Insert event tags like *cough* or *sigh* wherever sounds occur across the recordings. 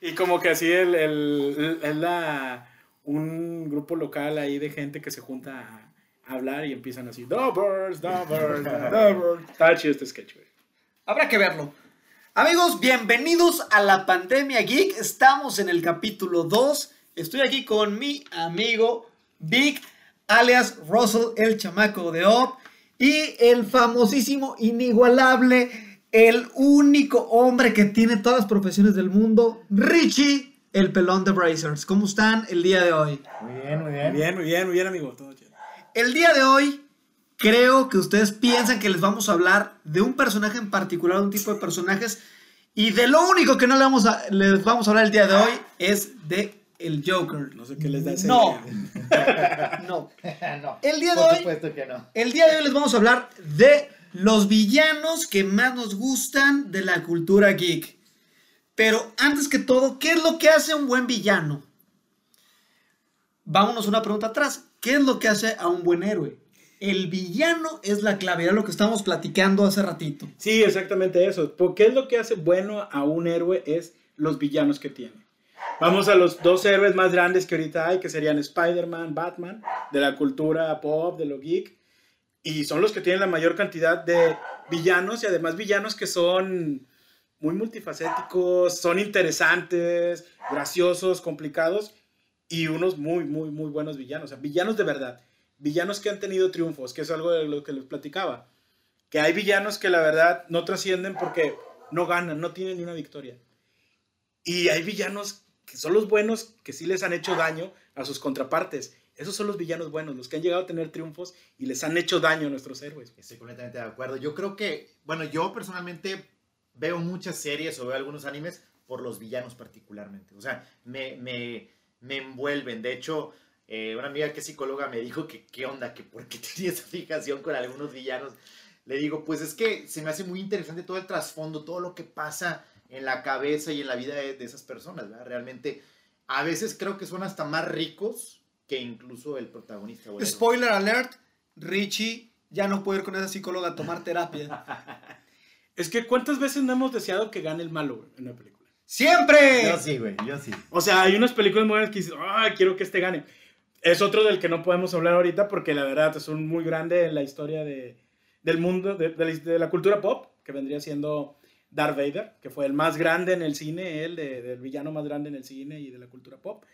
Y como que así el, el, es la, un grupo local ahí de gente que se junta a hablar y empiezan así, Dobbers, Dobbers, Dobbers. *laughs* Está chido este sketch, güey. Habrá que verlo. Amigos, bienvenidos a la Pandemia Geek. Estamos en el capítulo 2. Estoy aquí con mi amigo Vic, alias Russell, el chamaco de Op, y el famosísimo, inigualable, el único hombre que tiene todas las profesiones del mundo, Richie, el pelón de Brazers. ¿Cómo están el día de hoy? Muy bien, muy bien. Muy bien, muy bien, muy bien, amigo. Todo chido. El día de hoy, creo que ustedes piensan que les vamos a hablar de un personaje en particular, de un tipo de personajes, y de lo único que no le vamos a, les vamos a hablar el día de hoy es de el Joker. No sé qué les da ese No. día. *laughs* No. *laughs* no. El día de Por hoy- supuesto que no. El día de hoy les vamos a hablar de los villanos que más nos gustan de la cultura geek. Pero antes que todo, ¿qué es lo que hace un buen villano? Vámonos una pregunta atrás. ¿Qué es lo que hace a un buen héroe? El villano es la clave, era lo que estábamos platicando hace ratito. Sí, exactamente eso. Porque es lo que hace bueno a un héroe es los villanos que tiene. Vamos a los dos héroes más grandes que ahorita hay, que serían Spider-Man, Batman, de la cultura pop, de lo geek. Y son los que tienen la mayor cantidad de villanos y además villanos que son muy multifacéticos, son interesantes, graciosos, complicados y unos muy, muy, muy buenos villanos. O villanos de verdad. Villanos que han tenido triunfos, que es algo de lo que les platicaba. Que hay villanos que la verdad no trascienden porque no ganan, no tienen ni una victoria. Y hay villanos que son los buenos que sí les han hecho daño a sus contrapartes. Esos son los villanos buenos, los que han llegado a tener triunfos y les han hecho daño a nuestros héroes. Estoy completamente de acuerdo. Yo creo que, bueno, yo personalmente veo muchas series o veo algunos animes por los villanos particularmente. O sea, me, me, me envuelven. De hecho, eh, una amiga que es psicóloga me dijo que qué onda, que por qué *laughs* tenía esa fijación con algunos villanos. Le digo, pues es que se me hace muy interesante todo el trasfondo, todo lo que pasa en la cabeza y en la vida de, de esas personas, ¿verdad? Realmente, a veces creo que son hasta más ricos que incluso el protagonista. Spoiler alert, Richie ya no puede ir con esa psicóloga a tomar terapia. *laughs* Es que ¿cuántas veces no hemos deseado que gane el malo güey, en una película? ¡Siempre! Yo sí, güey, yo sí. O sea, hay unas películas muy buenas que dices, ¡ay, quiero que este gane! Es otro del que no podemos hablar ahorita porque la verdad es un muy grande en la historia de, del mundo, de, de la, de la cultura pop, que vendría siendo Darth Vader, que fue el más grande en el cine, él, de- del villano más grande en el cine y de la cultura pop.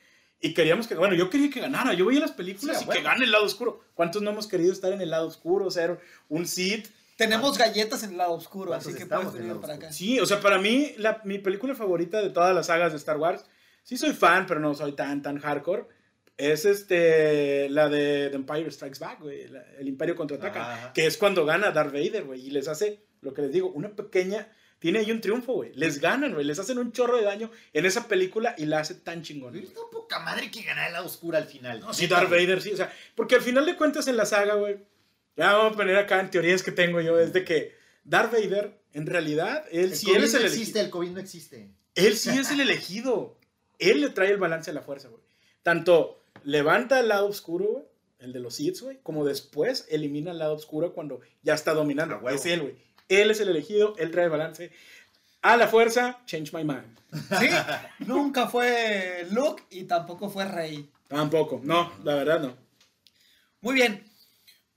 Y queríamos que, bueno, yo quería que ganara, yo veía las películas Sí, y bueno. que gane el lado oscuro. ¿Cuántos no hemos querido estar en el lado oscuro, ser un Sith? Tenemos galletas en el lado oscuro, ¿Cuántos así que puedes venir para oscuro? acá. Sí, o sea, para mí, la- mi película favorita de todas las sagas de Star Wars, sí soy fan, pero no soy tan, tan hardcore, es este, la de The Empire Strikes Back, güey, la- el Imperio Contraataca, Ajá. que es cuando gana Darth Vader, güey, y les hace, lo que les digo, una pequeña, tiene ahí un triunfo, güey, les ganan, güey, les hacen un chorro de daño en esa película y la hace tan chingón. güey. Está poca madre que ganar el lado oscuro al final. No, sí, Darth Vader, sí, o sea, porque al final de cuentas en la saga, güey, ya vamos a poner acá en teorías que tengo yo, es de que Darth Vader, en realidad, él El sí, COVID él es no el existe, elegido. el COVID no existe. Él sí es el elegido. Él le trae el balance a la fuerza, güey. Tanto levanta el lado oscuro, güey, el de los Sith, güey, como después elimina el lado oscuro cuando ya está dominando. Es él, güey. Él es el elegido, él trae el balance. A la fuerza, change my mind. Sí, nunca fue Luke y tampoco fue Rey. Tampoco, no, la verdad no. Muy bien,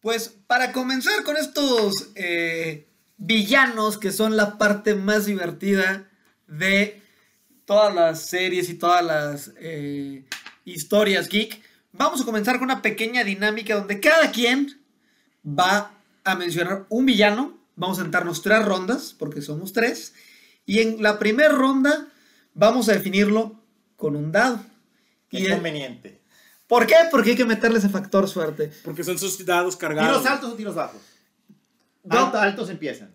pues para comenzar con estos eh, villanos que son la parte más divertida de todas las series y todas las eh, historias geek, vamos a comenzar con una pequeña dinámica donde cada quien va a mencionar un villano. Vamos a sentarnos tres rondas, porque somos tres. Y en la primera ronda vamos a definirlo con un dado. Qué Y el- conveniente. ¿Por qué? Porque hay que meterle ese factor suerte. Porque son sus dados cargados. ¿Tiros altos o tiros bajos? Altos empiezan.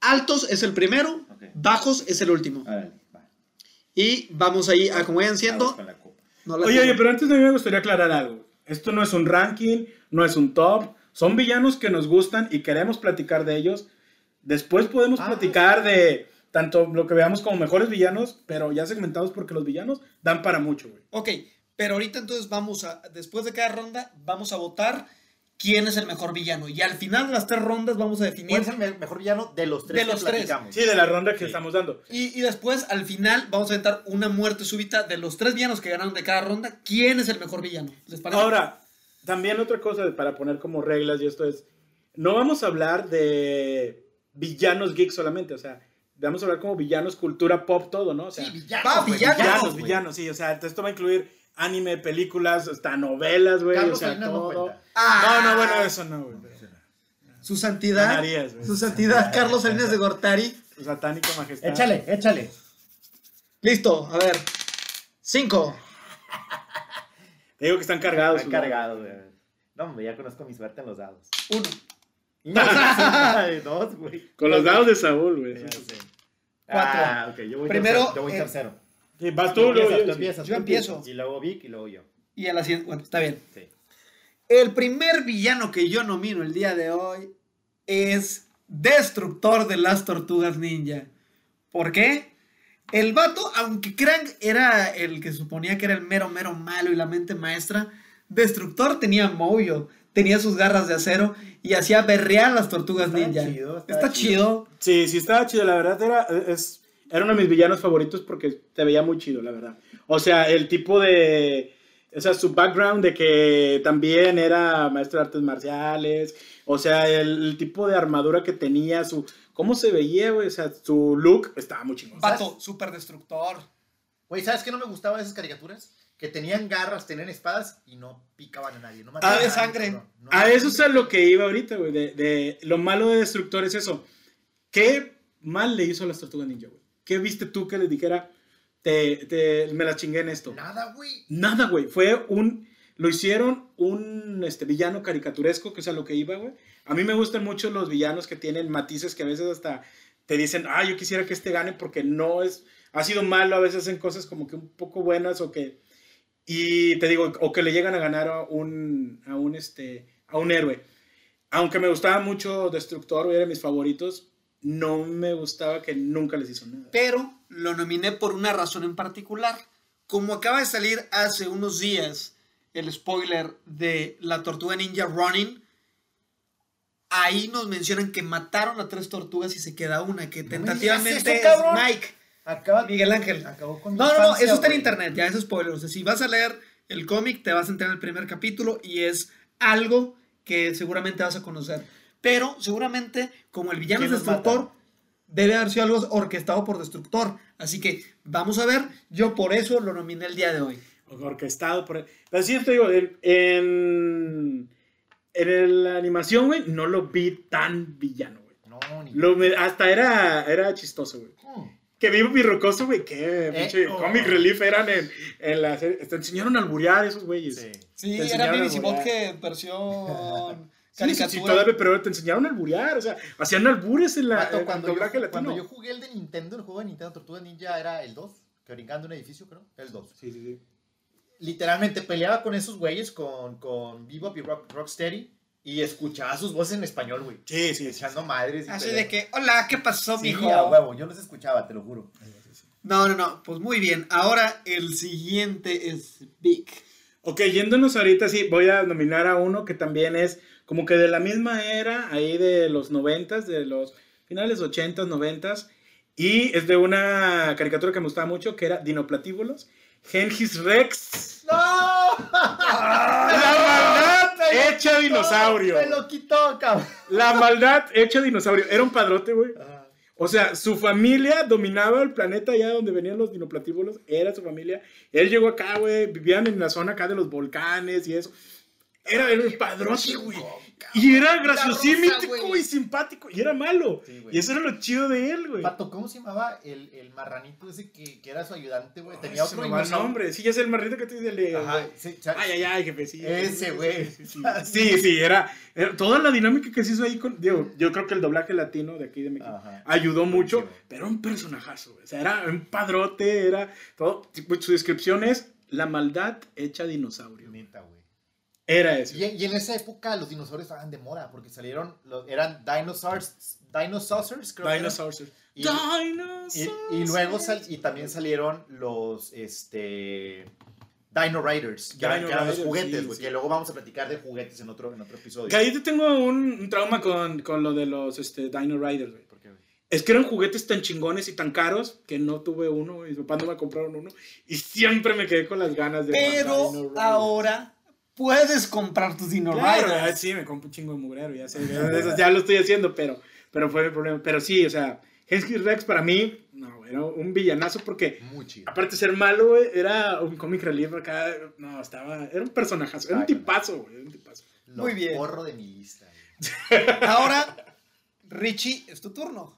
Altos es el primero, Ok. bajos es el último. Órale, va. Y vamos ahí a como vayan siendo. no Oye, tengo. oye, pero antes de mí me gustaría aclarar algo. Esto no es un ranking, no es un top. Son villanos que nos gustan y queremos platicar de ellos. Después podemos Ah. platicar de tanto lo que veamos como mejores villanos, pero ya segmentados porque los villanos dan para mucho, güey. Ok, pero ahorita entonces vamos a, después de cada ronda, vamos a votar quién es el mejor villano. Y al final de las tres rondas vamos a definir. ¿Cuál es el me- mejor villano de los tres De que los tres. Sí, de la ronda que Sí. estamos dando. Y, y después, al final, vamos a aventar una muerte súbita de los tres villanos que ganaron de cada ronda. ¿Quién es el mejor villano? ¿Les parece? Ahora, también otra cosa para poner como reglas y esto es, no vamos a hablar de villanos geeks solamente, o sea, vamos a hablar como villanos, cultura pop, todo, ¿no? O sea, Sí, villanos. Villanos, villanos, villanos, sí, o sea, esto va a incluir anime, películas, hasta novelas, güey, o sea, Salinas no todo. Ah, No, no, bueno, eso no, güey. Su santidad. Ganarías. Su santidad, Carlos Salinas de Gortari. Su satánico majestad. Échale, échale. Listo, a ver. Cinco. Te digo que están cargados. Están cargados, güey. No, hombre, ya conozco mi suerte en los dados. Uno. *laughs* Dos, güey. Con los dados de Saúl, güey. Ya sé. Cuatro. Ah, ok, yo voy Primero, tercero. Yo voy eh, tercero. Sí, vas Tú luego empiezas, yo, tú sí. empiezas, Yo tú empiezo. empiezas. Y luego Vic y luego yo. Y a la siguiente. Bueno, está bien. Sí. El primer villano que yo nomino el día de hoy es Destructor de las Tortugas Ninja. ¿Por qué? El vato, aunque Krang era el que suponía que era el mero, mero malo y la mente maestra, Destructor tenía Mojo, tenía sus garras de acero y hacía berrear las tortugas Estaba ninja. chido, Está chido. Sí, sí estaba chido, la verdad era, es, era uno de mis villanos favoritos porque te veía muy chido, la verdad. O sea, el tipo de, o sea, su background de que también era maestro de artes marciales, o sea, el, el tipo de armadura que tenía, su, cómo se veía, güey, o sea, su look estaba muy chingón. Vato, super destructor. Güey, ¿sabes qué no me gustaba de esas caricaturas? Que tenían garras, tenían espadas y no picaban a nadie. No Ah, mataban de a nadie, sangre. No A eso es a lo que iba ahorita, güey, de, de lo malo de Destructor es eso. ¿Qué mal le hizo a las tortugas ninja, güey? ¿Qué viste tú que les dijera, te, te- me la chingué en esto? Nada, güey. Nada, güey. Fue un. Lo hicieron un este, villano caricaturesco, que es a lo que iba, güey. A mí me gustan mucho los villanos que tienen matices que a veces hasta te dicen, ah, yo quisiera que este gane porque no es. Ha sido malo, a veces hacen cosas como que un poco buenas o que. Y te digo, o que le llegan a ganar a un. A un, este, a un héroe. Aunque me gustaba mucho Destructor, era de mis favoritos, no me gustaba que nunca les hizo nada. Pero lo nominé por una razón en particular. Como acaba de salir hace unos días el spoiler de la tortuga ninja Running, ahí nos mencionan que mataron a tres tortugas y se queda una, que me tentativamente eso, es Mike, Acaba, Miguel Ángel. acabó con No, no, no, eso está en internet, ya es spoiler. O sea, si vas a leer el cómic, te vas a entrar en el primer capítulo y es algo que seguramente vas a conocer. Pero seguramente, como el villano es ¿Quién los destructor, mata? debe haber sido algo orquestado por destructor. Así que vamos a ver. Yo por eso lo nominé el día de hoy. Orquestado por él. Pero sí, te digo, en, en, en la animación, güey, no lo vi tan villano, güey. No, ni. Lo hasta era, era chistoso, güey. Hmm. Que vivo mi rocoso, güey, que pinche oh. comic relief eran en, en la serie. Te enseñaron a alburear esos güeyes. Sí. Sí, era volar. Botke versión *laughs* Sí, sí, sí, caricatura. todavía, pero te enseñaron a alburear, o sea, hacían albures en la Vato, en cuando, yo, latino. cuando yo jugué el de Nintendo, el juego de Nintendo Tortuga Ninja era el 2, que brincando un edificio, creo. El 2. Sí, sí, sí. Literalmente peleaba con esos güeyes, con, con Bebop y Rock, Rocksteady, y escuchaba sus voces en español, güey. Sí, sí, sí. Echando madres. Y Así peleando. de que, hola, ¿qué pasó, Sí, mijo? a huevo, yo los escuchaba, te lo juro. No, no, no. Pues muy bien. Ahora el siguiente es Vic. Ok, yéndonos ahorita, sí, voy a nominar a uno que también es como que de la misma era, ahí de los noventas, de los finales ochentas, noventas, y es de una caricatura que me gustaba mucho, que era Dinoplatíbulos, Gengis Rex, ¡No! la maldad hecha dinosaurio, Me lo quitó, cabrón. la maldad hecha dinosaurio, era un padrote, güey. Ah, O sea, su familia dominaba el planeta allá donde venían los dinoplatíbulos, era su familia. Él llegó acá, güey, vivían en la zona acá de los volcanes y eso. Era el padrote, güey. Y era graciosímico y simpático. Y era malo. Sí, y eso era lo chido de él, güey. Pato, ¿cómo se llamaba el, el marranito ese que, que era su ayudante, güey? Ay, Tenía se otro dinosaurio. nombre. Sí, es el marrito que te dice Ajá, sí, Ay, ay, ay, jefe, sí. Ese, güey. Sí, sí, era, era Toda la dinámica que se hizo ahí con. Digo, yo creo que el doblaje latino de aquí de México Ajá. ayudó mucho, pero era un personajazo, güey. O sea, era un padrote, era todo. Su descripción es la maldad hecha dinosaurio. Neta, güey. Era eso. Y, y en esa época los dinosaurios estaban de moda porque salieron, los, eran dinosaurs, dinosaurs, creo que eran. Dinosaurs. Y- Dinosaurs. Y, y luego sal- y también salieron los, este, Dino Riders, que eran- Dino que eran los juguetes, sí, sí. que luego vamos a platicar de juguetes en otro, en otro episodio. Que ahí te tengo un, un trauma con, con lo de los este, Dino Riders, güey. Es que eran juguetes tan chingones y tan caros que no tuve uno, güey. mis papás no me compraron uno. Y siempre me quedé con las ganas de Pero ahora puedes comprar tus Dino Claro, Riders. ah, sí, me compro un chingo de mugrero, ya sé. ya, *laughs* de lo estoy haciendo, pero, pero fue mi problema. Pero sí, o sea, Hensky Rex para mí, no, era un villanazo porque, Muy chido. aparte de ser malo, güey, era un comic relief acá. No, estaba, era un personajazo, era un tipazo, güey, era un tipazo. Lo Muy bien. borro de mi lista. güey. *laughs* Ahora, Richie, es tu turno.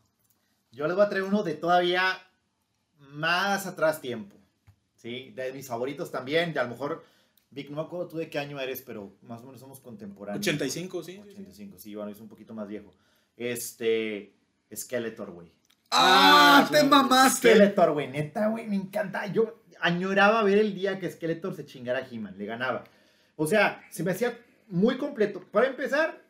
Yo les voy a traer uno de todavía más atrás tiempo. ¿Sí? De mis favoritos también. Y a lo mejor, Vic, no me acuerdo tú de qué año eres, pero más o menos somos contemporáneos. 85, sí, sí, sí. 85, sí, bueno, es un poquito más viejo. Este. Skeletor, güey. ¡Ah! Ah, ¡Te sí. mamaste! Skeletor, güey, neta, güey, me encanta. Yo añoraba ver el día que Skeletor se chingara a He-Man, le ganaba. O sea, se me hacía muy completo. Para empezar,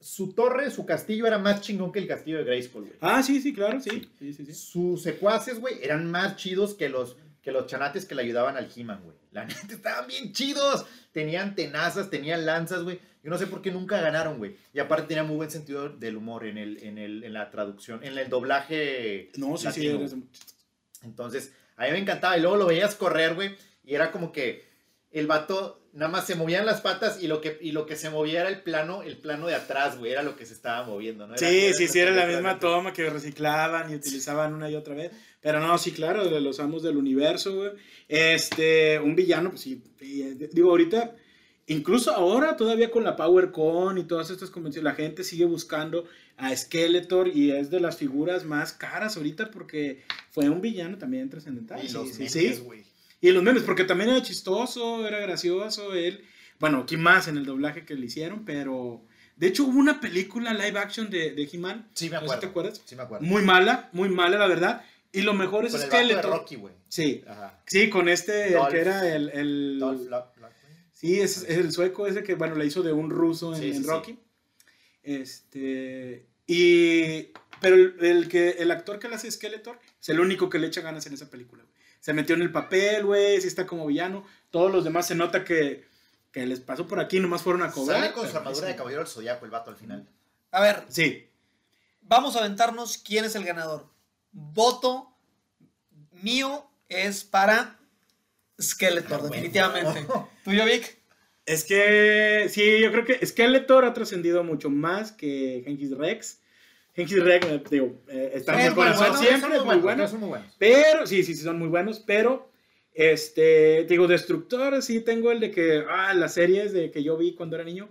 su torre, su castillo era más chingón que el castillo de Grayskull, güey. Ah, sí, sí, claro, sí. Sí, sí, sí. Sus secuaces, güey, eran más chidos que los, que los chanates que le ayudaban al He-Man, güey. La *laughs* neta, estaban bien chidos. Tenían tenazas, tenían lanzas, güey. Yo no sé por qué nunca ganaron, güey. Y aparte tenía muy buen sentido del humor en, el, en, el, en la traducción, en el doblaje No, sí, sí. latino, eres- güey. Entonces, a mí me encantaba. Y luego lo veías correr, güey. Y era como que el vato nada más se movían las patas y lo que, y lo que se movía era el plano, el plano de atrás, güey. Era lo que se estaba moviendo, ¿no? Era- Sí, era sí, sí, era la misma toma que reciclaban y utilizaban una y otra vez. Pero no, sí, claro, de los amos del universo, güey. Este, un villano, pues sí. eh, Digo, ahorita, incluso ahora, todavía con la PowerCon y todas estas convenciones, la gente sigue buscando a Skeletor y es de las figuras más caras ahorita porque fue un villano también trascendental. Y Sí, los sí, memes, sí. Y los memes, porque también era chistoso, era gracioso, él, bueno, aquí más en el doblaje que le hicieron, pero de hecho hubo una película live action de, de He-Man, Sí, me No acuerdo. te acuerdas? Sí, me acuerdo. muy mala, muy mala la verdad, y lo mejor es Con el vato de Skeletor. Rocky, güey. Sí, Ajá. sí, con este, el que era el, el- Dolph Lundgren, sí, es, es el sueco ese que, bueno, le hizo de un ruso en, Sí, sí, en sí. Rocky, este, y, pero el, el que, el actor que le hace Skeletor es el único que le echa ganas en esa película. Se metió en el papel, güey, sí está como villano. Todos los demás se nota que, que les pasó por aquí, nomás fueron a cobrar. Sale con su armadura sí. de caballero del zodiaco el vato al final. A ver, Sí. vamos a aventarnos quién es el ganador. Voto mío es para Skeletor, Ah, bueno. definitivamente. *laughs* ¿Tuyo, Vic? Es que, sí, yo creo que Skeletor ha trascendido mucho más que Genghis Rex. Genghis Rex, eh, digo, eh, está en muy corazón bueno, siempre, son es muy muy buenos, bueno. son muy buenos. Pero, sí, sí, sí, son muy buenos, pero, este, digo, Destructor, sí tengo el de que, ah, las series de que yo vi cuando era niño,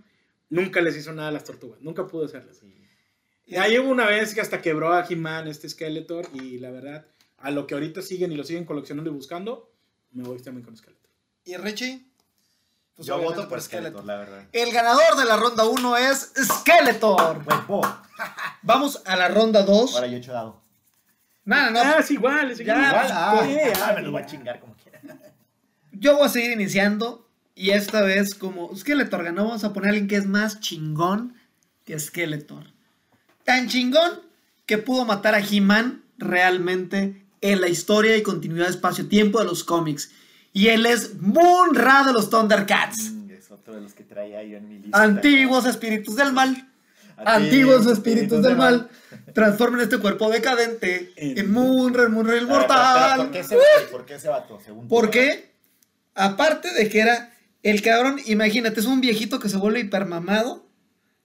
nunca les hizo nada a las tortugas, nunca pudo hacerlas. Sí. Y ahí hubo una vez que hasta quebró a He-Man este Skeletor y la verdad, a lo que ahorita siguen y lo siguen coleccionando y buscando, me voy también con Skeletor. ¿Y Richie? Pues Yo voto por Skeletor, la verdad. El ganador de la ronda 1 es Skeletor. Huevo. Vamos a la ronda 2. Ahora yo he hecho dado. No, no. Ah, es igual, es Ya, igual. ah, Sí, ah, ah, me lo voy a chingar como quiera. Yo voy a seguir iniciando. Y esta vez, como Skeletor ganó, vamos a poner a alguien que es más chingón que Skeletor. Tan chingón que pudo matar a He-Man realmente en la historia y continuidad de espacio-tiempo de los cómics. Y él es Moon-Ra de los Thundercats. Mm, Es otro de los que traía yo en mi lista. Antiguos espíritus del mal. Antiguos espíritus del mal. *laughs* Transformen este cuerpo decadente en Moon-Ra, el Moon-Ra A ver, pero, pero, inmortal. ¿Por qué ese vato? ¿Por qué ese vato? Según tú? ¿Por qué? Aparte de que era el cabrón, imagínate, es un viejito que se vuelve hipermamado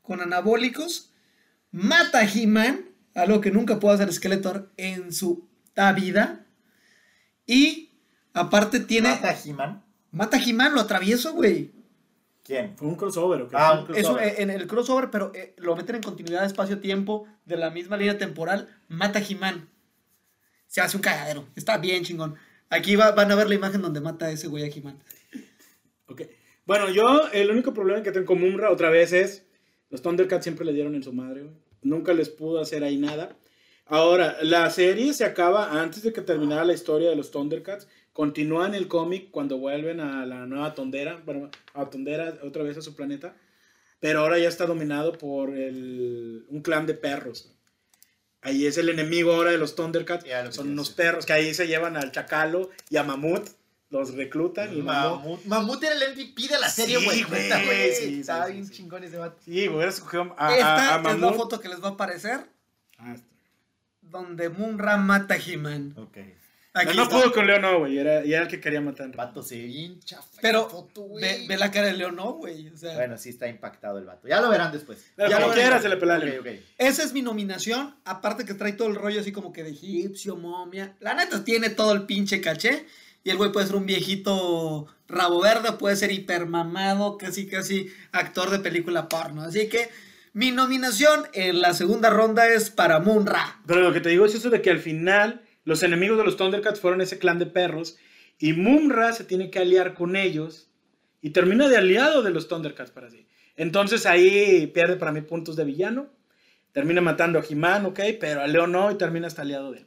con anabólicos, mata a He-Man, algo que nunca pudo hacer Skeletor en su vida, y aparte tiene. ¿Mata a He-Man? Mata a He-Man, lo atravieso, güey. ¿Quién? Fue un crossover, ¿o qué? Ah, un Es un- crossover. en el crossover, pero eh, lo meten en continuidad de espacio-tiempo de la misma línea temporal, mata a He-Man. Se hace un cagadero. Está bien chingón. Aquí va- van a ver la imagen donde mata a ese güey a He-Man. Ok. Bueno, yo el único problema que tengo con Mumra otra vez es los Thundercats siempre le dieron en su madre, güey. Nunca les pudo hacer ahí nada. Ahora, la serie se acaba antes de que terminara la historia de los Thundercats. Continúa en el cómic cuando vuelven a la nueva Tondera, bueno, a Tondera otra vez a su planeta. Pero ahora ya está dominado por el- un clan de perros. güey. Ahí es el enemigo ahora de los Thundercats. Lo Son unos perros que ahí se llevan al Chacalo y a Mamut. los reclutan y Mamut. Mamut, Mamut era el MVP de la serie, Sí, güey. güey, Neta, güey. sí, Estaba sí, bien sí. chingón ese vato. Sí, hubiera escogido a, a, Esta a es la Mamut. foto que les va a aparecer Ah, está. donde Munra mata a He-Man. Ok. Aquí No, pudo con Leo, no, güey. Era, y era el que quería matar. Vato se chafa. Pero foto, ve, ve la cara de León, no, güey. O sea, Bueno, sí está impactado el vato. Ya lo verán después. Pero Ya como lo quiera se le pela a Ok, Leo. ok. esa es mi nominación. Aparte que trae todo el rollo así como que de egipcio, momia. La neta tiene todo el pinche caché. Y el güey puede ser un viejito rabo verde, puede ser hipermamado, casi casi actor de película porno. Así que mi nominación en la segunda ronda es para Munra. Pero lo que te digo es eso de que al final los enemigos de los Thundercats fueron ese clan de perros y Mumra se tiene que aliar con ellos y termina de aliado de los Thundercats para sí. Entonces ahí pierde para mí puntos de villano. Termina matando a He-Man, ok, pero a Leo no y termina hasta aliado de él.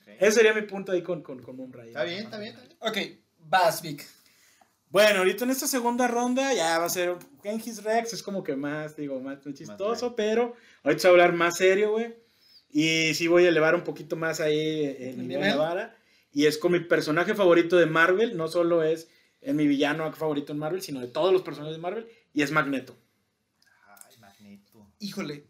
Ok. Ese sería mi punto ahí con, con, con Mumra. Está bien, está bien. está bien. Ok, Basvic. Bueno, ahorita en esta segunda ronda ya va a ser Genghis Rex, es como que más, digo, más, más chistoso, light. pero ahorita se va a hablar más serio, güey. Y sí voy a elevar un poquito más ahí el ¿El nivel de vara. Y es con mi personaje favorito de Marvel, no solo es en mi villano favorito en Marvel, sino de todos los personajes de Marvel, y es Magneto. Ay, Magneto. Híjole,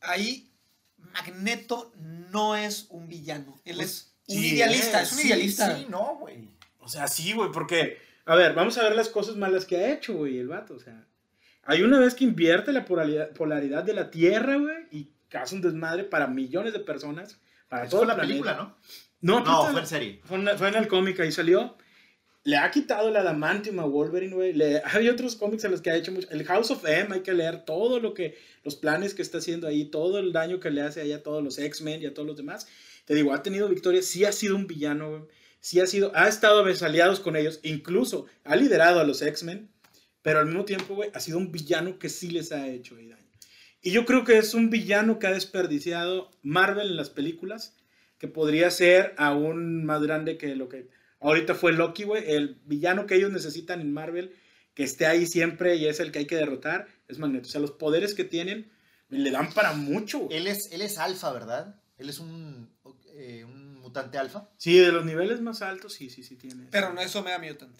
ahí Magneto no es un villano. Él es un sí idealista, es, es un Sí, idealista. Sí, no, güey. O sea, sí, güey, porque, a ver, vamos a ver las cosas malas que ha hecho, güey, el vato, o sea. Hay una vez que invierte la polaridad, polaridad de la Tierra, güey, y causa un desmadre para millones de personas, para Eso todo fue la película, ¿no? No, No, fue en serie. fue, en- fue en el cómic, ahí salió. Le ha quitado el adamantium a Wolverine, güey. Le- *laughs* Hay otros cómics en los que ha hecho mucho. El House of M, hay que leer todo lo que, los planes que está haciendo ahí, todo el daño que le hace ahí a todos los X-Men y a todos los demás. Te digo, ha tenido victorias, sí ha sido un villano, güey. Sí ha sido, ha estado aliados con ellos, incluso ha liderado a los X-Men, pero al mismo tiempo, güey, ha sido un villano que sí les ha hecho ahí daño. Y yo creo que es un villano que ha desperdiciado Marvel en las películas, que podría ser aún más grande que lo que ahorita fue Loki, güey. El villano que ellos necesitan en Marvel, que esté ahí siempre y es el que hay que derrotar, es Magneto. O sea, los poderes que tienen le dan para mucho. güey. Él es, él es alfa, ¿verdad? Él es un, eh, un mutante alfa. Sí, de los niveles más altos, sí, sí, sí tiene. Pero no eso Mega Mutant.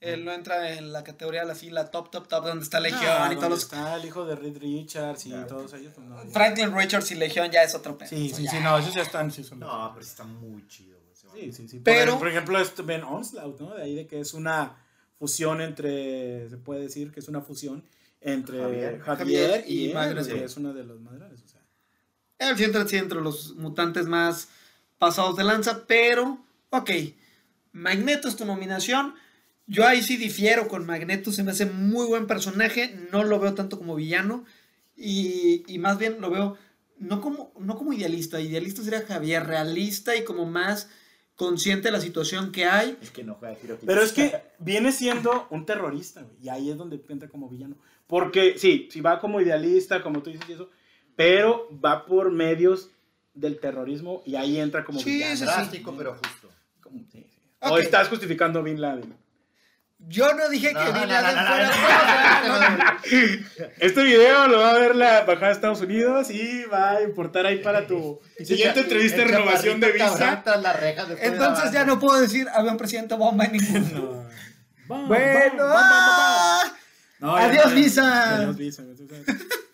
Él no entra en la categoría así, la top, top, top, donde está Legión Ah, y todos los... está el hijo de Reed Richards y Claro. todos ellos. pues, no. Franklin Richards y Legión ya es otro pedo. Sí, sí, ya. sí, no, esos ya están. Sí, son No, pero está muy chido. Sí, sí, sí. Pero- Por, por ejemplo, es Ben Onslaught, ¿no? De ahí de que es una fusión entre, se puede decir que es una fusión entre Javier. Javier, Javier y, y que es uno de los grandes, o sea. Él sí entra sí, entre los mutantes más pasados de lanza, pero, ok, Magneto es tu nominación. Yo ahí sí difiero con Magneto, se me hace muy buen personaje, no lo veo tanto como villano y, y más bien lo veo no como, no como idealista, idealista sería Javier, realista y como más consciente de la situación que hay. Es que no juega Pero es que *laughs* viene siendo un terrorista, güey, y ahí es donde entra como villano. Porque sí, sí va como idealista, como tú dices y eso, pero va por medios del terrorismo y ahí entra como Sí, villano. sí, sí. Drástico, pero justo. Como- sí, sí. Ok. O estás justificando a Bin Laden. Yo no dije No, que Bin Laden fuera Este video lo va a ver la embajada de Estados Unidos y va a importar ahí para tu siguiente entrevista de renovación de visa. Entonces ya no puedo decir había un presidente bomba en ningún. No. Bam, Bueno, Adiós, visa. Adiós, visa.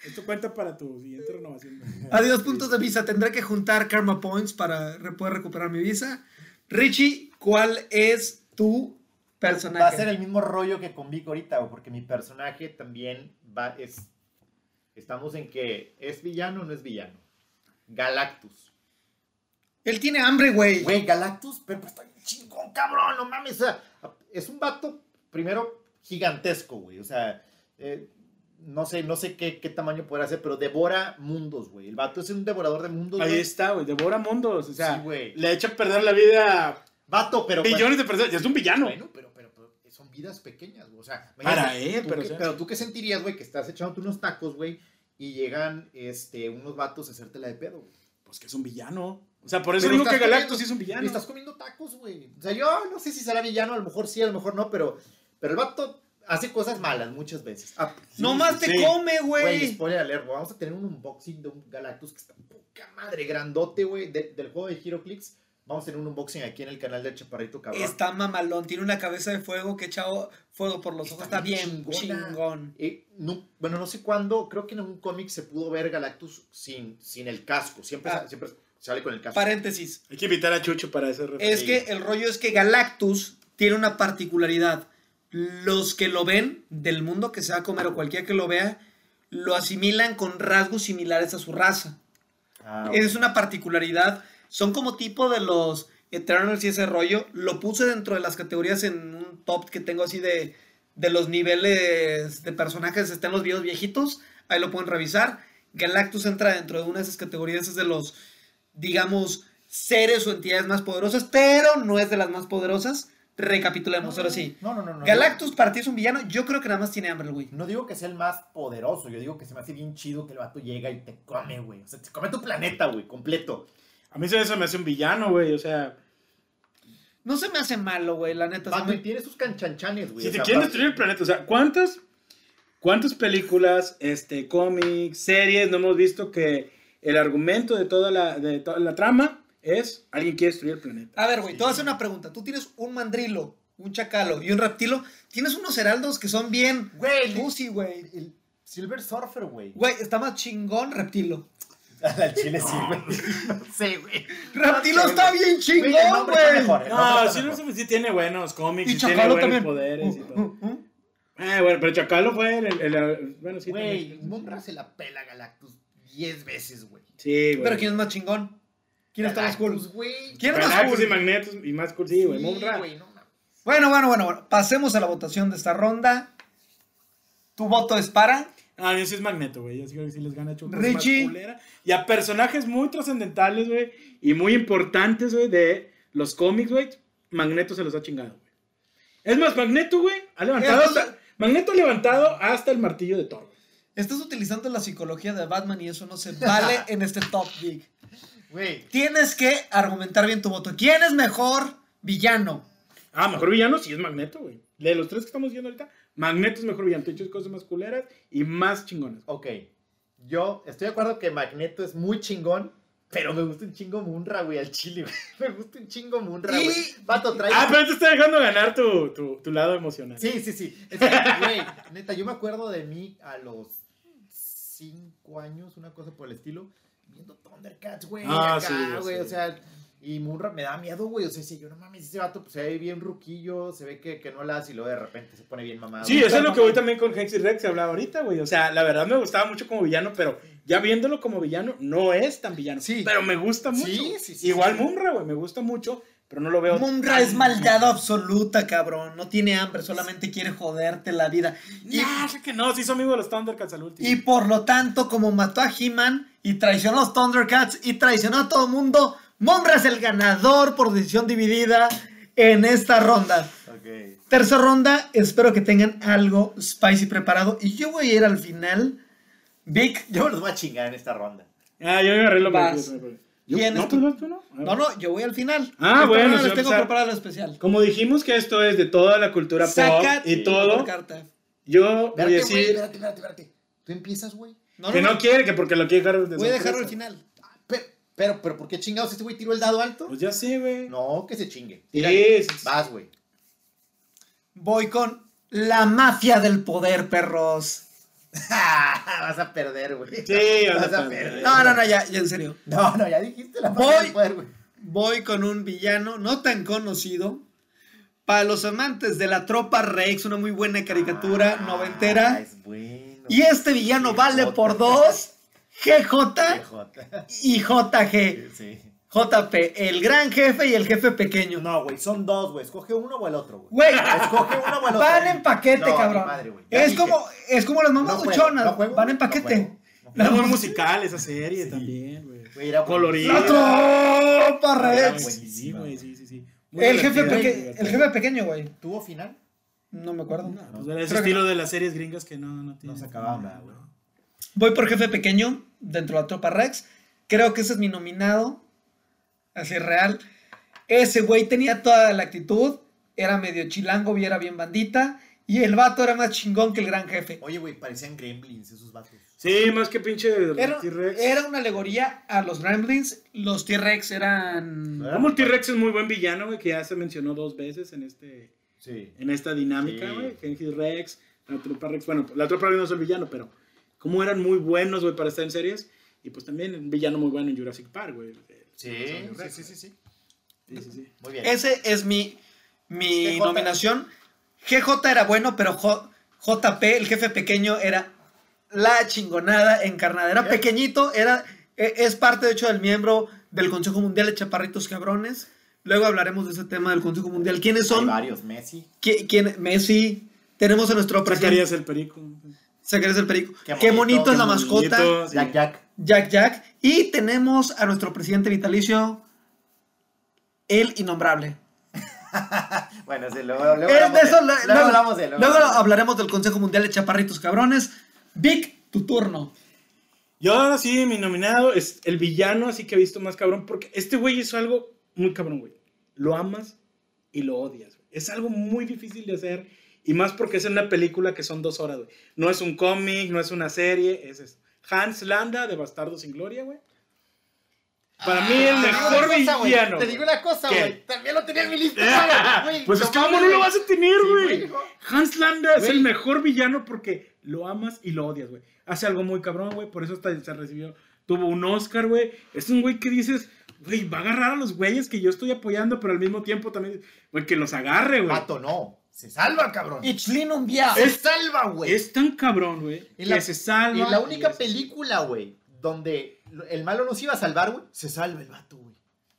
Esto cuenta para tu siguiente renovación. Adiós puntos de visa. Tendré que juntar Karma Points para poder recuperar mi visa. Richie, ¿cuál es tu personaje? Va a ser el mismo rollo que con Vic ahorita, porque mi personaje también va, es, estamos en que es villano o no es villano. Galactus. Él tiene hambre, güey. Güey, Galactus, pero pues está chingón, cabrón, no mames. O sea, es un vato, primero, gigantesco, güey. O sea, eh, no sé, no sé qué, qué tamaño podrá ser, pero devora mundos, güey. El vato es un devorador de mundos, Ahí güey. está, güey. Devora mundos. O sea, Sí, güey. le echa a perder la vida a Vato, pero... billones de personas. Ya es un villano. Bueno, pero son vidas pequeñas, güey. O sea, Para él, pero, pero tú qué sentirías, güey, que estás echándote unos tacos, güey, y llegan este, unos vatos a hacértela de pedo, güey. Pues que es un villano. O sea, por eso Pero digo que Galactus sí es un villano. Y estás comiendo tacos, güey. O sea, yo no sé si será villano, a lo mejor sí, a lo mejor no, pero, pero el vato hace cosas malas muchas veces. Ah, sí, no más sí, te sí. come, Güey, güey. spoiler alert, vamos a tener un unboxing de un Galactus que está poca madre, grandote, güey, de- del juego de HeroClix. Vamos a tener un unboxing aquí en el canal del Chaparrito Cabrón. Está mamalón, tiene una cabeza de fuego que echa o- fuego por los ojos. Está bien chingona. chingón. Eh, no- bueno, no sé cuándo, creo que en un cómic se pudo ver Galactus sin, sin el casco. Siempre, Ah. siempre sale con el casco. Paréntesis. Hay que invitar a Chucho para ese referente. Es que el rollo es que Galactus tiene una particularidad. Los que lo ven, del mundo que se va a comer o cualquiera que lo vea, lo asimilan con rasgos similares a su raza. Ah, Es una particularidad. Son como tipo de los Eternals y ese rollo. Lo puse dentro de las categorías en un top que tengo así de, de los niveles de personajes. Están los videos viejitos. Ahí lo pueden revisar. Galactus entra dentro de una de esas categorías. Es de los, digamos, seres o entidades más poderosas. Pero no es de las más poderosas. Recapitulemos, ahora sí. No, no, no, no. Galactus para ti es un villano. Yo creo que nada más tiene hambre, güey. No digo que sea el más poderoso, yo digo que se me hace bien chido que el vato llega y te come, güey. O sea, te come tu planeta, güey, completo. A mí eso me hace un villano, güey. O sea, No se me hace malo, güey, la neta. y me- tiene sus canchanchanes, güey. si te quieren destruir el planeta, o sea, ¿cuántas, cuántas películas, este, cómics, series no hemos visto que el argumento de toda la, de toda la trama es alguien quiere destruir el planeta? A ver, güey, te voy a hacer una pregunta. Tú tienes un mandrilo, un chacalo y un reptilo. Tienes unos heraldos que son bien Güey, pussy, güey. el Silver Surfer, güey. Güey, está más chingón reptilo. *laughs* Al chile sí, güey. *laughs* No sé, güey. Reptilo está güey. bien chingón, güey. No, sí, no sé, sí tiene buenos cómics, Y sí tiene buenos también. poderes y Uh, todo. Eh, bueno, pero Chacalo fue el, el- el- bueno, sí. Güey. Monra se la pela a Galactus 10 veces, güey. Sí, güey. Pero ¿quién es más chingón? ¿Quién está más cool? Galactus, güey. ¿Quién es más Galactus cool? y Magnetos y más cool, sí, güey. Monra. güey, no mames. Bueno, bueno, bueno, bueno. Pasemos a la votación de esta ronda. Tu voto es para. Ah, a mí sí es Magneto, güey. Yo sí sí les gana más Richie. culera. Y a personajes muy trascendentales, güey. Y muy importantes, güey, de los cómics, güey. Magneto se los ha chingado, güey. Es más, Magneto, güey, ha levantado. Hasta- Magneto ha levantado hasta el martillo de Thor. Estás utilizando la psicología de Batman y eso no se vale *laughs* en este top big. Güey, Tienes que argumentar bien tu voto. ¿Quién es mejor villano? Ah, mejor villano sí es Magneto, güey. De los tres que estamos viendo ahorita, Magneto es mejor villano. Te he hecho cosas más culeras y más chingonas. ok. Yo estoy de acuerdo que Magneto es muy chingón, pero me gusta un chingo Munra, güey, al chile, güey. *laughs* Me gusta un chingo Munra, Y- güey. Vato, trae... Ah, pero te está dejando ganar tu, tu, tu lado emocional. Sí, sí, sí. Es que, güey, neta, yo me acuerdo de mí a los 5 años, una cosa por el estilo, viendo Thundercats, güey. Ah, acá, sí, güey, sé. o sea, y Munra me da miedo, güey. O sea, si yo no mames, ese vato pues, se ve bien ruquillo, se ve que, que no la hace y luego de repente se pone bien mamado. Sí, eso es lo que voy también con Hex y Rex, se hablaba ahorita, güey. O sea, la verdad me gustaba mucho como villano, pero ya viéndolo como villano, no es tan villano. Sí. Pero me gusta mucho. Sí, sí, sí, Igual sí. Mumra, güey, me gusta mucho, pero no lo veo. Munra es maldad absoluta, cabrón. No tiene hambre, solamente quiere joderte la vida. Y, Nah, sé que no, sí son amigos de los Thundercats al último. y por lo tanto, como mató a He-Man y traicionó a los Thundercats y traicionó a todo el mundo, Munra es el ganador por decisión dividida en esta ronda. Ok. Tercera ronda, espero que tengan algo spicy preparado. Y yo voy a ir al final. Vic, Yo me los voy a chingar en esta ronda. Ah, yo agarré lo ¿Quién No, es pues no, tú no. no, no, yo voy al final. Ah, Esta bueno, les tengo preparado lo especial. Como dijimos que esto es de toda la cultura Saca pop y tu todo, carta. yo voy a decir espérate, espérate, espérate. Tú empiezas, güey. No, no, que no, no quiere, que porque lo quiere dejar de voy a dejarlo al final. Pero, pero, ¿por qué chingados este güey tiró el dado alto? Pues ya sé, güey. No, que se chingue. Sí, Tírale. sí, sí. Vas, güey. Voy con la mafia del poder, perros. *laughs* Vas a perder, güey. Sí, vas a vas a perder. perder. No, no, no, ya, ya en serio. No, no, ya dijiste la Voy. mafia del poder, güey. Voy con un villano no tan conocido. Para los amantes de la tropa Rex, una muy buena caricatura Ah, noventera. es bueno. Y este villano vale por dos. GJ PJ. y JG. Sí. JP, el gran jefe y el jefe pequeño. No, güey, son dos, güey. Escoge uno o el otro, güey. Güey, Escoge uno o el otro. van en paquete, No, cabrón. madre, es, dije. como, es como las mamás No buchonas. no juego, van en no paquete. no La- muy musical esa serie Sí. también, güey. Colorido. La tropa Rex. Sí, güey, sí, sí, sí. Muy El jefe, peque- el pequeño, güey. ¿Tuvo final? No me acuerdo. No, pues era ese Creo que estilo de las series gringas que no, no tiene. No se acababan, ¿verdad, güey? Voy por jefe pequeño dentro de la tropa Rex. Creo que ese es mi nominado. Así real. Ese güey tenía toda la actitud. Era medio chilango y era bien bandita. Y el vato era más chingón que el gran jefe. Oye, güey, parecían gremlins esos vatos. Sí, más que pinche Era, T-Rex. era una alegoría a los Gremlins. Los T-Rex eran. Como el T-Rex es muy buen villano, güey, que ya se mencionó dos veces en este Sí. en esta dinámica, Sí. güey. Genghis Rex, la tropa Rex. Bueno, la tropa Rex no es el villano, pero como eran muy buenos, güey, para estar en series. Y pues también un villano muy bueno en Jurassic Park, güey. Sí, Sí, sí, sí, sí, sí. sí. Muy bien. Ese es mi, mi GJ. nominación. GJ era bueno, pero J- JP, el jefe pequeño, era la chingonada encarnada. Era ¿Qué? pequeñito, era, e- es parte, de hecho, del miembro del Consejo Mundial de Chaparritos Cabrones. Luego hablaremos de ese tema del Consejo Mundial. ¿Quiénes Hay son? varios, Messi. ¿Qui- quién? Messi. Tenemos a nuestro presidente. El perico. Zacarías el perico. Qué Qué bonito, es la mascota. Sí. Jack Jack. Jack Jack. Y tenemos a nuestro presidente vitalicio, el innombrable. *laughs* Bueno, sí, luego, luego hablamos de eso, de- lo- luego luego, hablamos de él, luego hablaremos del Consejo Mundial de Chaparritos Cabrones. Vic, tu turno. Yo ahora sí, mi nominado es el villano, así que he visto más cabrón, porque este güey hizo algo muy cabrón, güey. Lo amas y lo odias, güey. Es algo muy difícil de hacer, y más porque es en una película que son dos horas, güey. No es un cómic, no es una serie, es. Hans Landa de Bastardo sin Gloria, güey. Para mí el digo mejor villano. Te digo una cosa, güey. También lo tenía en mi lista, güey. *laughs* Pues es que cómo no lo vas a tener, güey. Hans Landa es el mejor villano porque lo amas y lo odias, güey. Hace algo muy cabrón, güey. Por eso hasta se recibió. Tuvo un Oscar, güey. Es un güey que dices, güey, va a agarrar a los güeyes que yo estoy apoyando, pero al mismo tiempo también, güey, que los agarre, güey. Vato, no. Se salva, cabrón. Itzlin Umbia. Se salva, güey. Es tan cabrón, güey, que la- se salva. Y la y única es- película, güey, donde el malo nos iba a salvar, güey, se salva el vato, güey.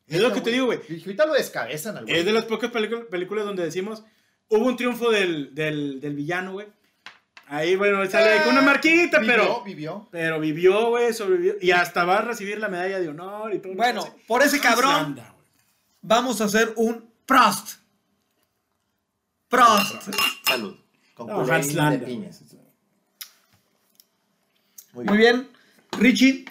Es lo que te digo, güey. Ahorita lo descabezan al güey. Es de las pocas películas, películas donde decimos, hubo un triunfo del, del, del villano, güey. Ahí, bueno, sale con una marquita, Vivió, pero... Vivió. Pero vivió, güey, sobrevivió. Y hasta va a recibir la medalla de honor y todo. lo que Bueno, por ese cabrón vamos a hacer un Prost. Prost. Salud. Con No, de Landa. piña. Muy Muy bien. bien. Richie,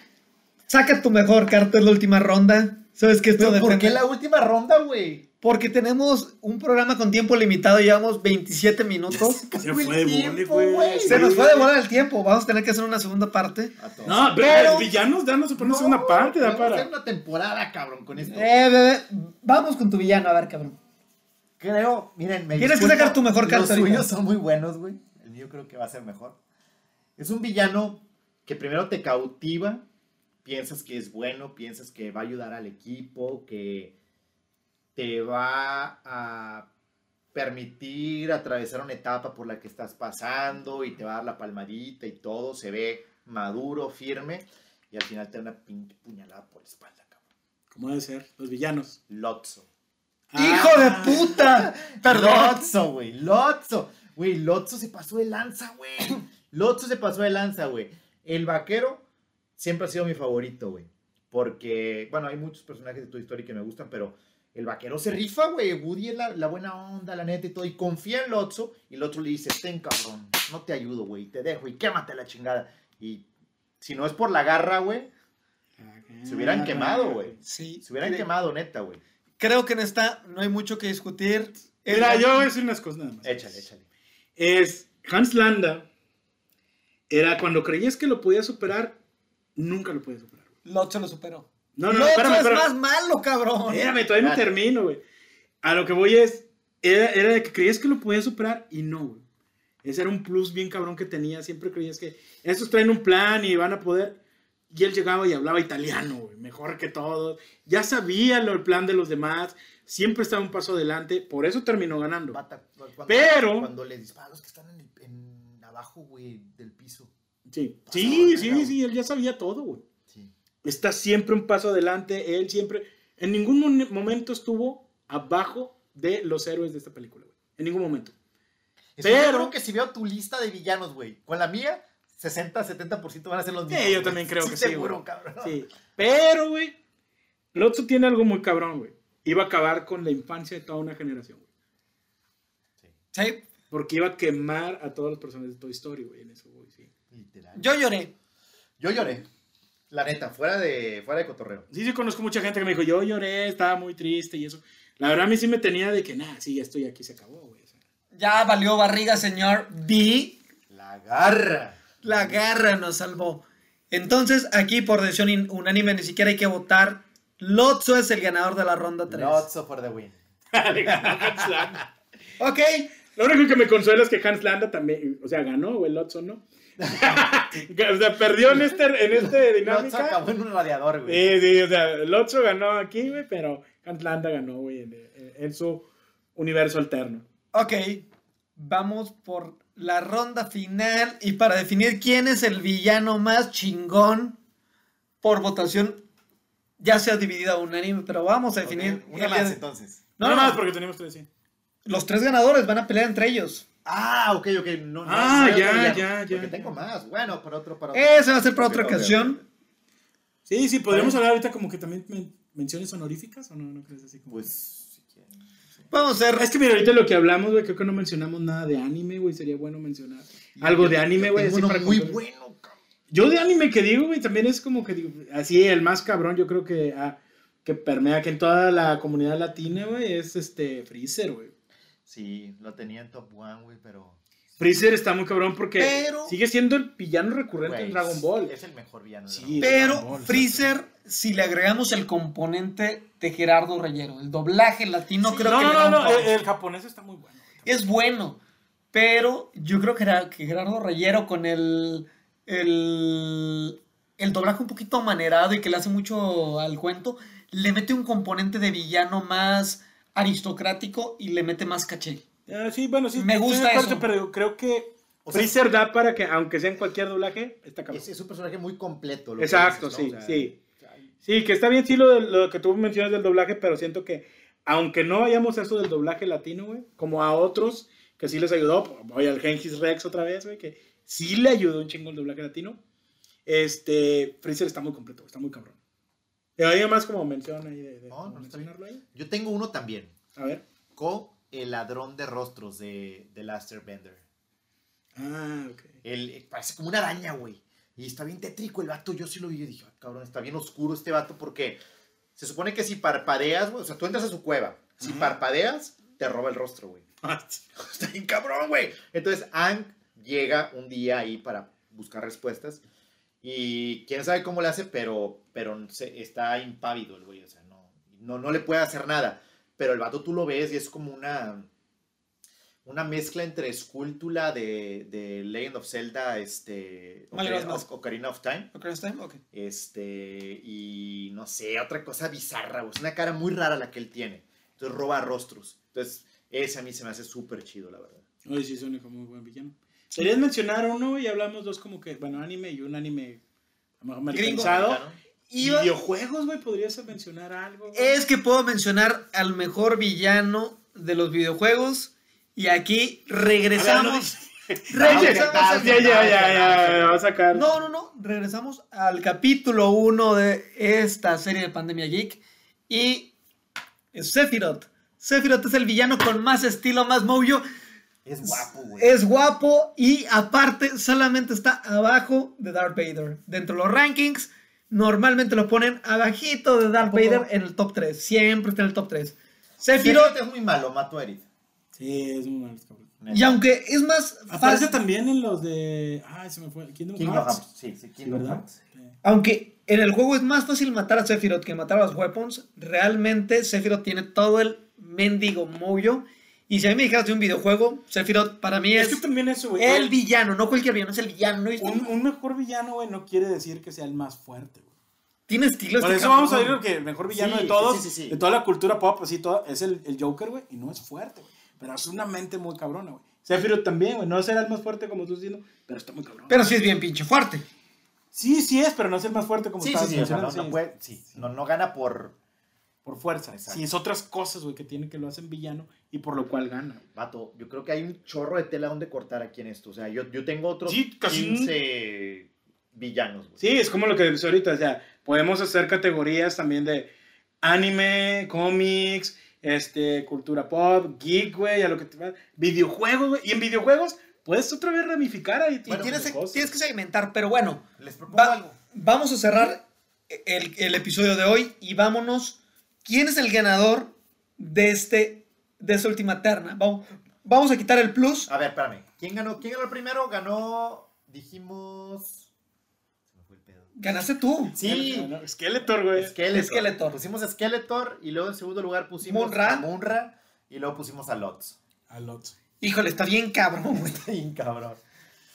saca tu mejor carta en la última ronda. Sabes que esto Pero ¿Por qué la última ronda, güey? Porque tenemos un programa con tiempo limitado, llevamos 27 minutos. Se Fue de boli, güey. Se nos fue de volar el tiempo, vamos a tener que hacer una segunda parte. A todos. No, pero, villanos danos No, una parte, da vamos a hacer para. una temporada, cabrón, con esto. Eh, bebé, vamos con tu villano, a ver, cabrón. Creo, miren, me Tienes que sacar tu mejor carta Los ahorita. suyos son muy buenos, güey. El mío creo que va a ser mejor. Es un villano que primero te cautiva, piensas que es bueno, piensas que va a ayudar al equipo, que te va a permitir atravesar una etapa por la que estás pasando y te va a dar la palmadita y todo, se ve maduro, firme y al final te da una pinche puñalada por la espalda, cabrón. ¿Cómo debe ser? Los villanos. Lotso. ¡Hijo de puta! Perdón. Lotso, güey. Lotso. Güey, Lotso se pasó de lanza, güey. Lotso se pasó de lanza, güey. El vaquero siempre ha sido mi favorito, güey. Porque, bueno, hay muchos personajes de tu historia que me gustan, pero el vaquero se rifa, güey. Woody es la, la buena onda, la neta y todo. Y confía en Lotso. Y el otro le dice, ten cabrón, no te ayudo, güey. Te dejo y quémate la chingada. Y si no es por la garra, güey, se hubieran quemado, güey. Sí. Se hubieran quemado, neta, güey. Creo que en esta no hay mucho que discutir. El- Mira, yo voy a decir unas cosas nada más. Échale, échale. Es Hans Landa. Era cuando creías que lo podías superar, nunca lo podías superar. güey. Lotso lo superó. No, no, Lotso espérame, es más malo, cabrón. Espérame, todavía no termino, güey. A lo que voy es, era, era de que creías que lo podías superar y no, güey. Ese era un plus bien cabrón que tenía. Siempre creías que estos traen un plan y van a poder. Y él llegaba y hablaba italiano, güey, mejor que todos. Ya sabía lo, el plan de los demás. Siempre estaba un paso adelante. Por eso terminó ganando. Bata- cuando, Pero- Cuando le dispara a los que están en, el- en abajo, güey, del piso. Sí, sí, sí. Él ya sabía todo, güey. Sí. Está siempre un paso adelante. Él siempre. En ningún momento estuvo abajo de los héroes de esta película, güey. En ningún momento. Estoy Pero- seguro que si veo tu lista de villanos, güey, con la mía, 60, 70% van a ser los mismos. Sí, yo también creo que sí, seguro, cabrón. Sí. Pero, güey, Lotso tiene algo muy cabrón, güey. Iba a acabar con la infancia de toda una generación, güey. Sí. Porque iba a quemar a todos los personajes de Toy Story, güey, en eso, güey, sí. Literal. Yo lloré. Yo lloré. La neta, fuera de, fuera de cotorreo. Sí, sí, conozco mucha gente que me dijo, yo lloré, estaba muy triste y eso. La verdad, a mí sí me tenía de que, nada, sí, ya estoy aquí, se acabó, güey. o sea. Ya valió barriga, señor. D. La garra. La garra nos salvó. Entonces, aquí por decisión unánime, ni siquiera hay que votar. Lotso es el ganador de la ronda 3. Lotso for the win. Hans *laughs* Landa. Ok. Lo único que me consuela es que Hans Landa también, o sea, ganó, güey, Lotso no. *laughs* o sea, perdió en este, en este Lotso dinámica. acabó en un radiador, güey. Sí, sí, o sea, Lotso ganó aquí, güey, pero Hans Landa ganó, güey, en, en- en su universo alterno. Ok. Vamos por la ronda final. Y para definir quién es el villano más chingón por votación, ya se ha dividido a unánime, pero vamos a definir. Una más entonces. No, No, no, más porque tenemos que decir. Los tres ganadores van a pelear entre ellos. Ah, ok, ok. No, no, Ah, no, ya, no, ya, ya, Porque ya. tengo más. Bueno, para otro, para otro. Ese va a ser para otra Ok, ok, ocasión. Sí, sí, podríamos hablar ahorita como que también men- menciones honoríficas o no, no crees así como. Pues, sí. Vamos a hacer. Es que mira, ahorita lo que hablamos, güey, creo que no mencionamos nada de anime, güey, sería bueno mencionar algo de anime, güey, para muy contar- bueno, cabrón. Yo de anime que digo, güey, también es como que digo, así el más cabrón, yo creo que ah, que permea que en toda la comunidad latina, güey, es este Freezer, güey. Sí, lo tenía en top one, güey, pero. Freezer está muy cabrón porque Pero- sigue siendo el villano recurrente en Dragon Ball. Es el mejor villano de Sí, Ball. Dragon Pero Ball, Freezer, si le agregamos el componente de Gerardo Reyero, el doblaje latino, Sí, creo no, que no, le da no, no, el, el japonés está muy bueno. es bueno. Pero yo creo que, Gera- que Gerardo Reyero con el, el, el doblaje un poquito manerado y que le hace mucho al cuento, le mete un componente de villano más aristocrático y le mete más caché. Ah, sí, bueno, sí. Me gusta eso. Pero creo que O sea, Freezer da para que, aunque sea en cualquier doblaje, está cabrón. Es, es un personaje muy completo. lo que Exacto, dices, ¿no? sí, O sea, sí. Sí, que está bien, sí, lo, de- lo que tú mencionas del doblaje, pero siento que, aunque no vayamos a eso del doblaje latino, güey, como a otros que sí les ayudó, voy al Gengis Rex otra vez, güey, que sí le ayudó un chingo el doblaje latino, este, Freezer está muy completo, está muy cabrón. Y hay más como mención ahí de, de No, no, está mencionarlo ahí. Yo tengo uno también. A ver. Co, el ladrón de rostros de, de Laster Bender. Ah, ok. Eh, parece como una araña, güey. Y está bien tétrico el vato. Yo sí lo vi y dije, "Ah, cabrón, está bien oscuro este vato porque se supone que si parpadeas, güey, o sea, tú entras a su cueva. Si parpadeas, te roba el rostro, güey. *laughs* *laughs* Está bien cabrón, güey. Entonces, Ang llega un día ahí para buscar respuestas. Y quién sabe cómo le hace, pero, pero se- está impávido el güey. O sea, no, no, no le puede hacer nada. Pero el vato tú lo ves y es como una. Una mezcla entre escultura de, de Legend of Zelda, este. Ocarina. Ocarina of Time. ¿Ok, está bien? Ok. Este. Y no sé, otra cosa bizarra, güey. Es una cara muy rara la que él tiene. Entonces roba rostros. Entonces, ese a mí se me hace súper chido, la verdad. Oye, sí, suena como muy buen villano. ¿Querías mencionar uno y hablamos dos como que, bueno, anime y un anime a lo mejor Gringo. ¿no? Iba- Videojuegos, güey, podrías mencionar algo. Es que puedo mencionar al mejor villano de los videojuegos. Y aquí regresamos. regresamos al- Ya, ya, ya, ya, ya, va a sacar. No, no, no. Regresamos al capítulo 1 de esta serie de Pandemia Geek. Y es Sephiroth. Sephiroth es el villano con más estilo, más mojo. Es guapo, güey. Es guapo y aparte solamente está abajo de Darth Vader. Dentro de los rankings, normalmente lo ponen abajito de Darth? Vader en el top 3. Siempre está en el top 3. Sephiroth Sephiroth, es muy malo, a Eric. Sí, es muy malo. cabrón. y aunque es más Aparece fácil, también en los de. Ah, se me fue. Kingdom, Kingdom Hearts. Hearts. Sí, sí, Sí, Kingdom ¿verdad? Hearts. Sí. aunque en el juego es más fácil matar a Sephiroth que matar a los weapons, realmente Sephiroth tiene todo el mendigo mojo. Y si a mí me dijeras de un videojuego, Sephiroth para mí Es es, que también eso, güey. el villano, no cualquier villano, es el villano. ¿no? Un, un mejor villano, güey, no quiere decir que sea el más fuerte, güey. Tiene estilo Por este eso vamos a ver que el mejor villano Sí, de todos, sí, sí, sí. de toda la cultura pop, así todo, es el, el Joker, güey, y no es fuerte, güey. Pero es una mente muy cabrona, güey. Sephiroth también, güey, no será el más fuerte como tú estás diciendo, pero está muy cabrón. Pero sí es bien pinche fuerte. sí, sí es, pero no es el más fuerte como Sí, sí, sí, o sea, no, sí, puede, sí, no, no gana por por fuerza. Exacto. Sí, es otras cosas, güey, que tiene que lo hacen villano y por lo cual gana. vato. Yo creo que hay un chorro de tela donde cortar aquí en esto. O sea, yo, yo tengo otros Sí, casi un- 15 villanos, güey. Sí, es como lo que decía ahorita, o sea, podemos hacer categorías también de anime, cómics, este, cultura pop, geek, güey, a lo que te va, videojuegos, güey, y en videojuegos puedes otra vez ramificar ahí. Tienes, que segmentar, pero bueno, Les propongo va- algo. vamos a cerrar el, el episodio de hoy y vámonos. ¿Quién es el ganador de, este, de esta última terna? Vamos, vamos a quitar el plus. A ver, espérame. ¿Quién ganó? ¿Quién ganó el primero? Ganó. Dijimos. Se me fue el pedo. Ganaste tú. Sí. No, no, Skeletor, güey. Skeletor. Skeletor. Pusimos a Skeletor y luego en segundo lugar pusimos Munra. a Munra y luego pusimos a Lots. A Lotso. Híjole, está bien cabrón, güey. Está bien cabrón.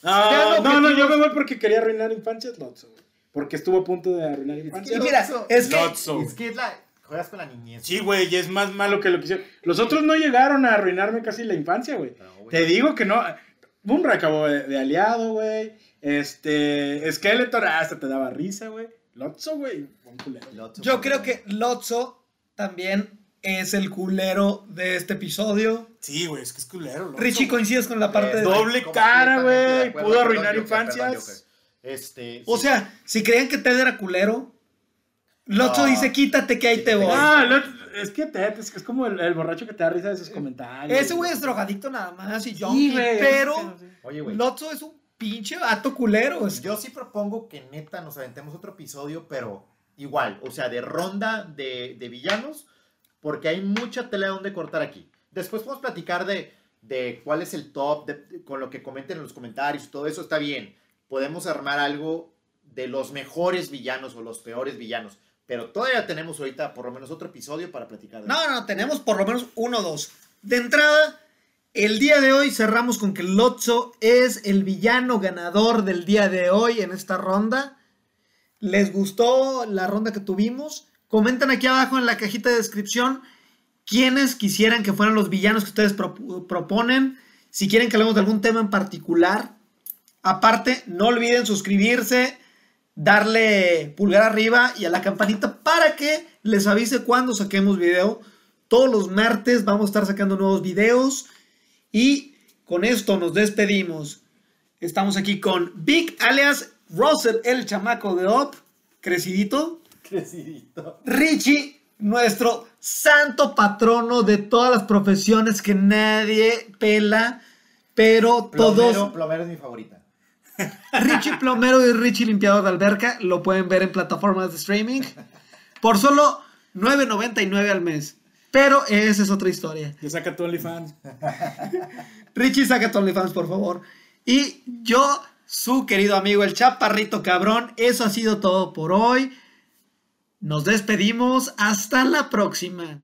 No, no, yo me voy porque quería arruinar infancias, Lotso, güey. Porque estuvo a punto de arruinar Y infancias. mira, es que Lotso. Es que es la. Juegas con la niñez. Sí, güey, y es más malo que lo que hicieron. Los otros no llegaron a arruinarme casi la infancia, güey. No, güey. Te digo que no. Bunra acabó de, de aliado, güey. Este. Skeletor hasta te daba risa, güey. Lotso, güey. buen culero. Lotso yo creo que Lotso también es el culero de este episodio. Sí, güey, es que es culero. Lotso, Richie, coincides con la parte Eh, de... doble cara, güey, pudo arruinar Perdón, infancias. perdón. Este. O sí. sea, si creían que Ted era culero, Lotso No. dice, quítate que ahí te voy. Ah, Lotso- es que Ted, es que es como el, el borracho que te da risa de sus comentarios. Ese güey es drogadicto nada más y Sí, junkie, güey, pero sí. Oye, güey. Lotso es un pinche vato culero. es- Yo sí propongo que neta nos aventemos otro episodio, pero igual, o sea, de ronda de, de villanos, porque hay mucha tela donde cortar aquí. Después podemos platicar de, de cuál es el top, de- con lo que comenten en los comentarios, todo eso está bien. Podemos armar algo de los mejores villanos o los peores villanos, pero todavía tenemos ahorita por lo menos otro episodio para platicar de No, no, tenemos por lo menos uno o dos. De entrada, el día de hoy cerramos con que Lotso es el villano ganador del día de hoy en esta ronda. ¿Les gustó la ronda que tuvimos? Comenten aquí abajo en la cajita de descripción quiénes quisieran que fueran los villanos que ustedes proponen. Si quieren que hablemos de algún tema en particular. Aparte, no olviden suscribirse, darle pulgar arriba y a la campanita para que les avise cuando saquemos video. Todos los martes vamos a estar sacando nuevos videos. Y con esto nos despedimos. Estamos aquí con Vic, alias Russell, el chamaco de Op, crecidito. Crecidito. Richie, nuestro santo patrono de todas las profesiones que nadie pela, pero todos... Plomero, Plomero es mi favorita. Richie Plomero y Richie Limpiador de Alberca lo pueden ver en plataformas de streaming por solo 9.99 al mes. Pero esa es otra historia. Ya saca tu OnlyFans. *laughs* Richie, saca tu OnlyFans, por favor. Y yo, su querido amigo, el chaparrito cabrón. Eso ha sido todo por hoy. Nos despedimos. Hasta la próxima.